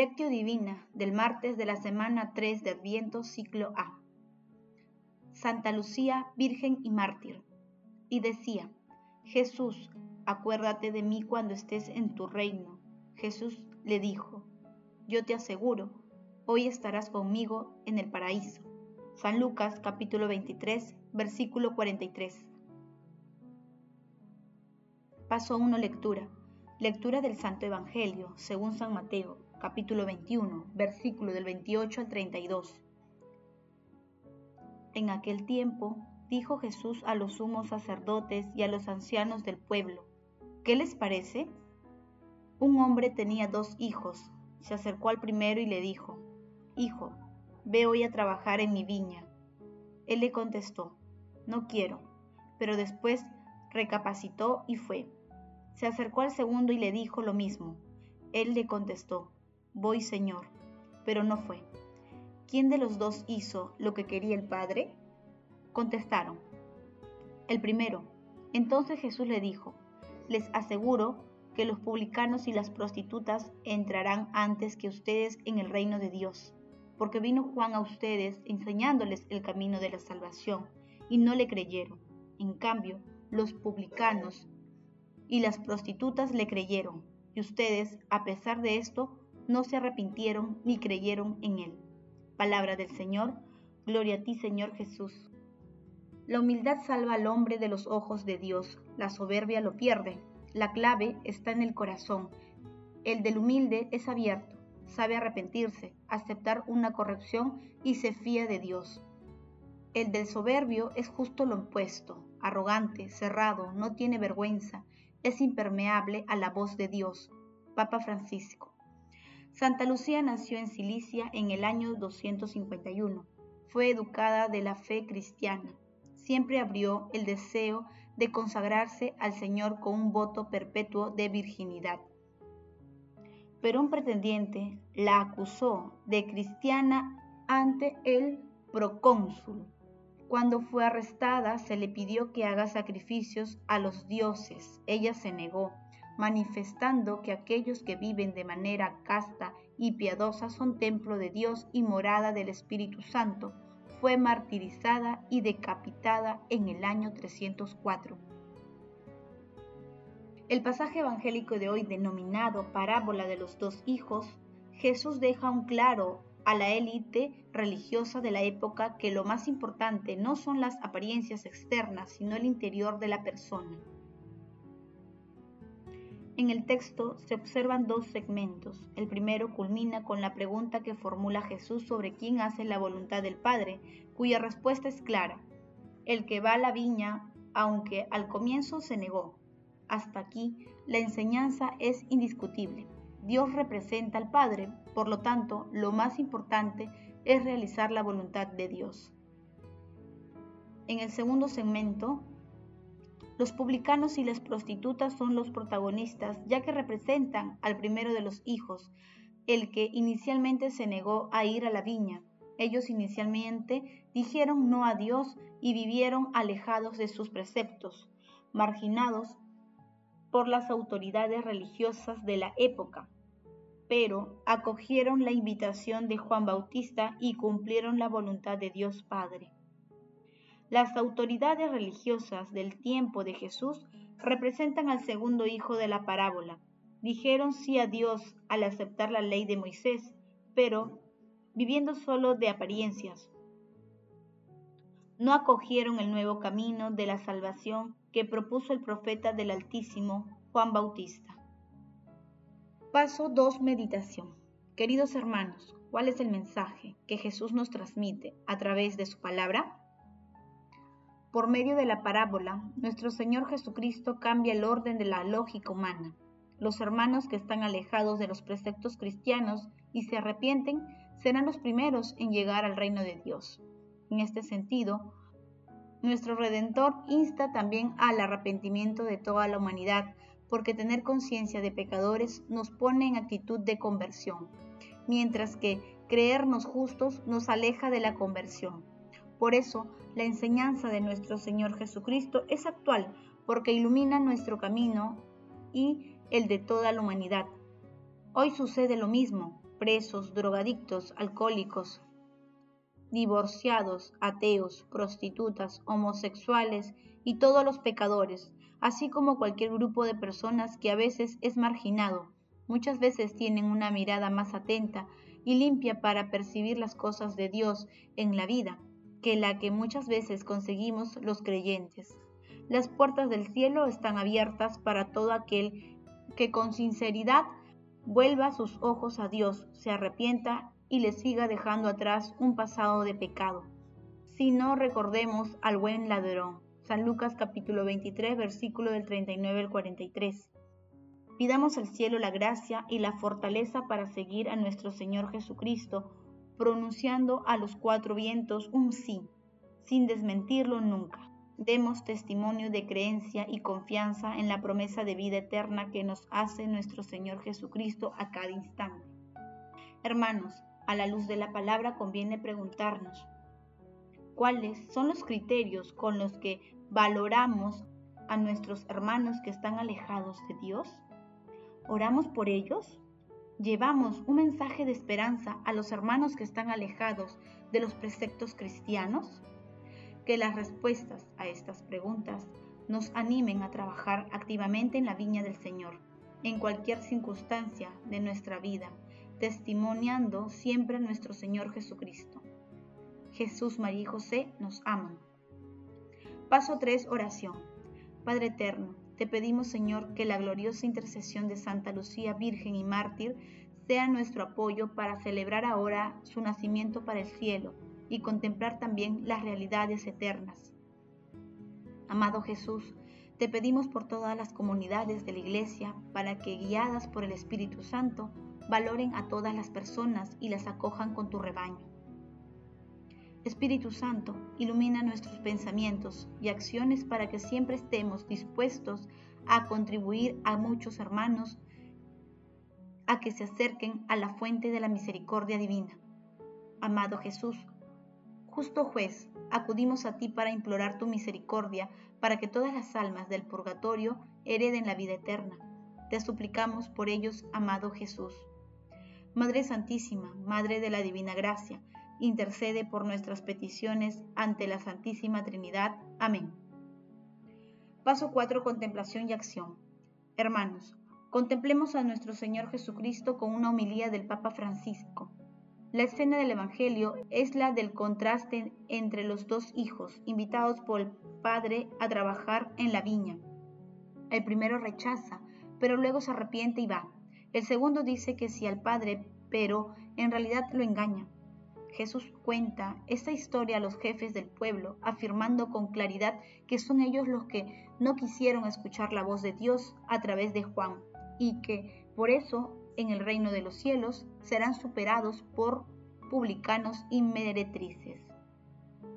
Lectio Divina del martes de la semana 3 de Adviento, ciclo A. Santa Lucía, Virgen y Mártir. Y decía, Jesús, acuérdate de mí cuando estés en tu reino. Jesús le dijo, yo te aseguro, hoy estarás conmigo en el paraíso. San Lucas capítulo 23, versículo 43. Paso 1 lectura. Lectura del Santo Evangelio, según San Mateo, capítulo 21, versículo del 28 al 32. En aquel tiempo dijo Jesús a los sumos sacerdotes y a los ancianos del pueblo, ¿qué les parece? Un hombre tenía dos hijos. Se acercó al primero y le dijo, Hijo, ve hoy a trabajar en mi viña. Él le contestó, No quiero, pero después recapacitó y fue. Se acercó al segundo y le dijo lo mismo. Él le contestó, Voy, Señor, pero no fue. ¿Quién de los dos hizo lo que quería el Padre? Contestaron, el primero. Entonces Jesús le dijo, les aseguro que los publicanos y las prostitutas entrarán antes que ustedes en el reino de Dios, porque vino Juan a ustedes enseñándoles el camino de la salvación, y no le creyeron. En cambio, los publicanos y las prostitutas le creyeron, y ustedes, a pesar de esto, no se arrepintieron ni creyeron en él. Palabra del Señor, gloria a ti Señor Jesús. La humildad salva al hombre de los ojos de Dios, la soberbia lo pierde. La clave está en el corazón. El del humilde es abierto, sabe arrepentirse, aceptar una corrección y se fía de Dios. El del soberbio es justo lo opuesto, arrogante, cerrado, no tiene vergüenza, es impermeable a la voz de Dios. Papa Francisco. Santa Lucía nació en Cilicia en el año 251. Fue educada de la fe cristiana. Siempre abrió el deseo de consagrarse al Señor con un voto perpetuo de virginidad. Pero un pretendiente la acusó de cristiana ante el procónsul. Cuando fue arrestada se le pidió que haga sacrificios a los dioses. Ella se negó manifestando que aquellos que viven de manera casta y piadosa son templo de Dios y morada del Espíritu Santo, fue martirizada y decapitada en el año 304. El pasaje evangélico de hoy denominado parábola de los dos hijos, Jesús deja un claro a la élite religiosa de la época que lo más importante no son las apariencias externas, sino el interior de la persona. En el texto se observan dos segmentos. El primero culmina con la pregunta que formula Jesús sobre quién hace la voluntad del Padre, cuya respuesta es clara. El que va a la viña, aunque al comienzo se negó. Hasta aquí la enseñanza es indiscutible. Dios representa al Padre, por lo tanto, lo más importante es realizar la voluntad de Dios. En el segundo segmento los publicanos y las prostitutas son los protagonistas, ya que representan al primero de los hijos, el que inicialmente se negó a ir a la viña. Ellos inicialmente dijeron no a Dios y vivieron alejados de sus preceptos, marginados por las autoridades religiosas de la época, pero acogieron la invitación de Juan Bautista y cumplieron la voluntad de Dios Padre. Las autoridades religiosas del tiempo de Jesús representan al segundo hijo de la parábola. Dijeron sí a Dios al aceptar la ley de Moisés, pero viviendo solo de apariencias. No acogieron el nuevo camino de la salvación que propuso el profeta del Altísimo, Juan Bautista. Paso 2. Meditación. Queridos hermanos, ¿cuál es el mensaje que Jesús nos transmite a través de su palabra? Por medio de la parábola, nuestro Señor Jesucristo cambia el orden de la lógica humana. Los hermanos que están alejados de los preceptos cristianos y se arrepienten serán los primeros en llegar al reino de Dios. En este sentido, nuestro Redentor insta también al arrepentimiento de toda la humanidad, porque tener conciencia de pecadores nos pone en actitud de conversión, mientras que creernos justos nos aleja de la conversión. Por eso, la enseñanza de nuestro Señor Jesucristo es actual porque ilumina nuestro camino y el de toda la humanidad. Hoy sucede lo mismo. presos, drogadictos, alcohólicos, divorciados, ateos, prostitutas, homosexuales y todos los pecadores, así como cualquier grupo de personas que a veces es marginado. Muchas veces tienen una mirada más atenta y limpia para percibir las cosas de Dios en la vida que la que muchas veces conseguimos los creyentes. Las puertas del cielo están abiertas para todo aquel que con sinceridad vuelva sus ojos a Dios, se arrepienta y le siga dejando atrás un pasado de pecado. Si no recordemos al buen ladrón. San Lucas capítulo 23 versículo del 39 al 43. Pidamos al cielo la gracia y la fortaleza para seguir a nuestro Señor Jesucristo, pronunciando a los cuatro vientos un sí, sin desmentirlo nunca. Demos testimonio de creencia y confianza en la promesa de vida eterna que nos hace nuestro Señor Jesucristo a cada instante. Hermanos, a la luz de la palabra conviene preguntarnos, ¿cuáles son los criterios con los que valoramos a nuestros hermanos que están alejados de Dios? ¿Oramos por ellos? ¿Llevamos un mensaje de esperanza a los hermanos que están alejados de los preceptos cristianos? Que las respuestas a estas preguntas nos animen a trabajar activamente en la viña del Señor, en cualquier circunstancia de nuestra vida, testimoniando siempre a nuestro Señor Jesucristo. Jesús, María y José nos aman. Paso 3. Oración. Padre Eterno, te pedimos Señor que la gloriosa intercesión de Santa Lucía, Virgen y Mártir, sea nuestro apoyo para celebrar ahora su nacimiento para el cielo y contemplar también las realidades eternas. Amado Jesús, te pedimos por todas las comunidades de la Iglesia para que, guiadas por el Espíritu Santo, valoren a todas las personas y las acojan con tu rebaño. Espíritu Santo, ilumina nuestros pensamientos y acciones para que siempre estemos dispuestos a contribuir a muchos hermanos a que se acerquen a la fuente de la misericordia divina. Amado Jesús, justo juez, acudimos a ti para implorar tu misericordia para que todas las almas del purgatorio hereden la vida eterna. Te suplicamos por ellos, amado Jesús. Madre Santísima, Madre de la Divina Gracia, intercede por nuestras peticiones ante la Santísima Trinidad. Amén. Paso 4. Contemplación y acción. Hermanos, contemplemos a nuestro Señor Jesucristo con una homilía del Papa Francisco. La escena del Evangelio es la del contraste entre los dos hijos, invitados por el Padre a trabajar en la viña. El primero rechaza, pero luego se arrepiente y va. El segundo dice que sí al Padre, pero en realidad lo engaña. Jesús cuenta esta historia a los jefes del pueblo, afirmando con claridad que son ellos los que no quisieron escuchar la voz de Dios a través de Juan y que por eso en el reino de los cielos serán superados por publicanos y meretrices,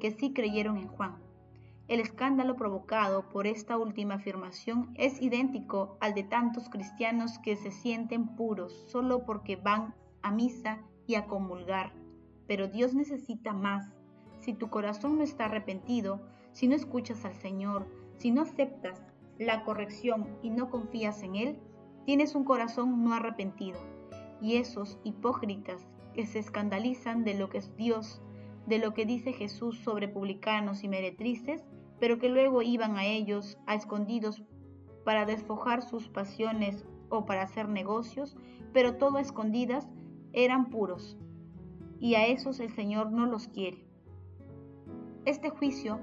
que sí creyeron en Juan. El escándalo provocado por esta última afirmación es idéntico al de tantos cristianos que se sienten puros solo porque van a misa y a comulgar pero Dios necesita más. Si tu corazón no está arrepentido, si no escuchas al Señor, si no aceptas la corrección y no confías en Él, tienes un corazón no arrepentido. Y esos hipócritas que se escandalizan de lo que es Dios, de lo que dice Jesús sobre publicanos y meretrices, pero que luego iban a ellos a escondidos para desfojar sus pasiones o para hacer negocios, pero todo a escondidas, eran puros, y a esos el Señor no los quiere. Este juicio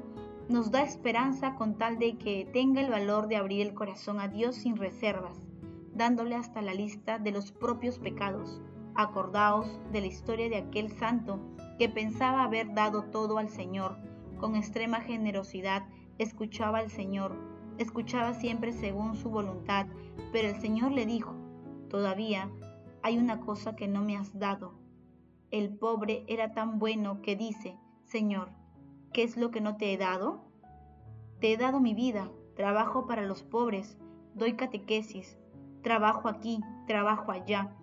nos da esperanza con tal de que tenga el valor de abrir el corazón a Dios sin reservas, dándole hasta la lista de los propios pecados. Acordaos de la historia de aquel santo que pensaba haber dado todo al Señor, con extrema generosidad escuchaba al Señor, escuchaba siempre según su voluntad, pero el Señor le dijo, todavía hay una cosa que no me has dado, el pobre era tan bueno que dice, Señor, ¿qué es lo que no te he dado? Te he dado mi vida, trabajo para los pobres, doy catequesis, trabajo aquí, trabajo allá,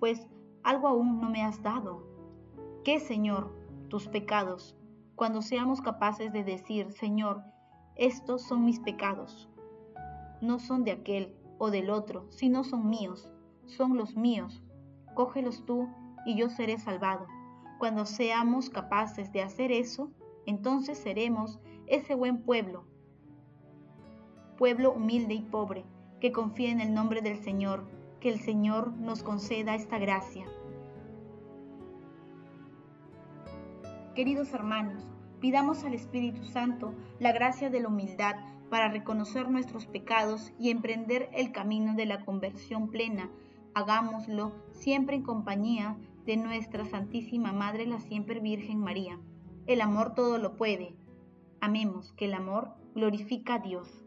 pues algo aún no me has dado. ¿Qué, Señor? Tus pecados, cuando seamos capaces de decir, Señor, estos son mis pecados. No son de aquel o del otro, sino son míos, son los míos, cógelos tú y yo seré salvado. Cuando seamos capaces de hacer eso, entonces seremos ese buen pueblo, pueblo humilde y pobre, que confía en el nombre del Señor, que el Señor nos conceda esta gracia. Queridos hermanos, pidamos al Espíritu Santo la gracia de la humildad para reconocer nuestros pecados y emprender el camino de la conversión plena. Hagámoslo siempre en compañía de nuestra Santísima Madre, la siempre Virgen María. El amor todo lo puede. Amemos que el amor glorifica a Dios.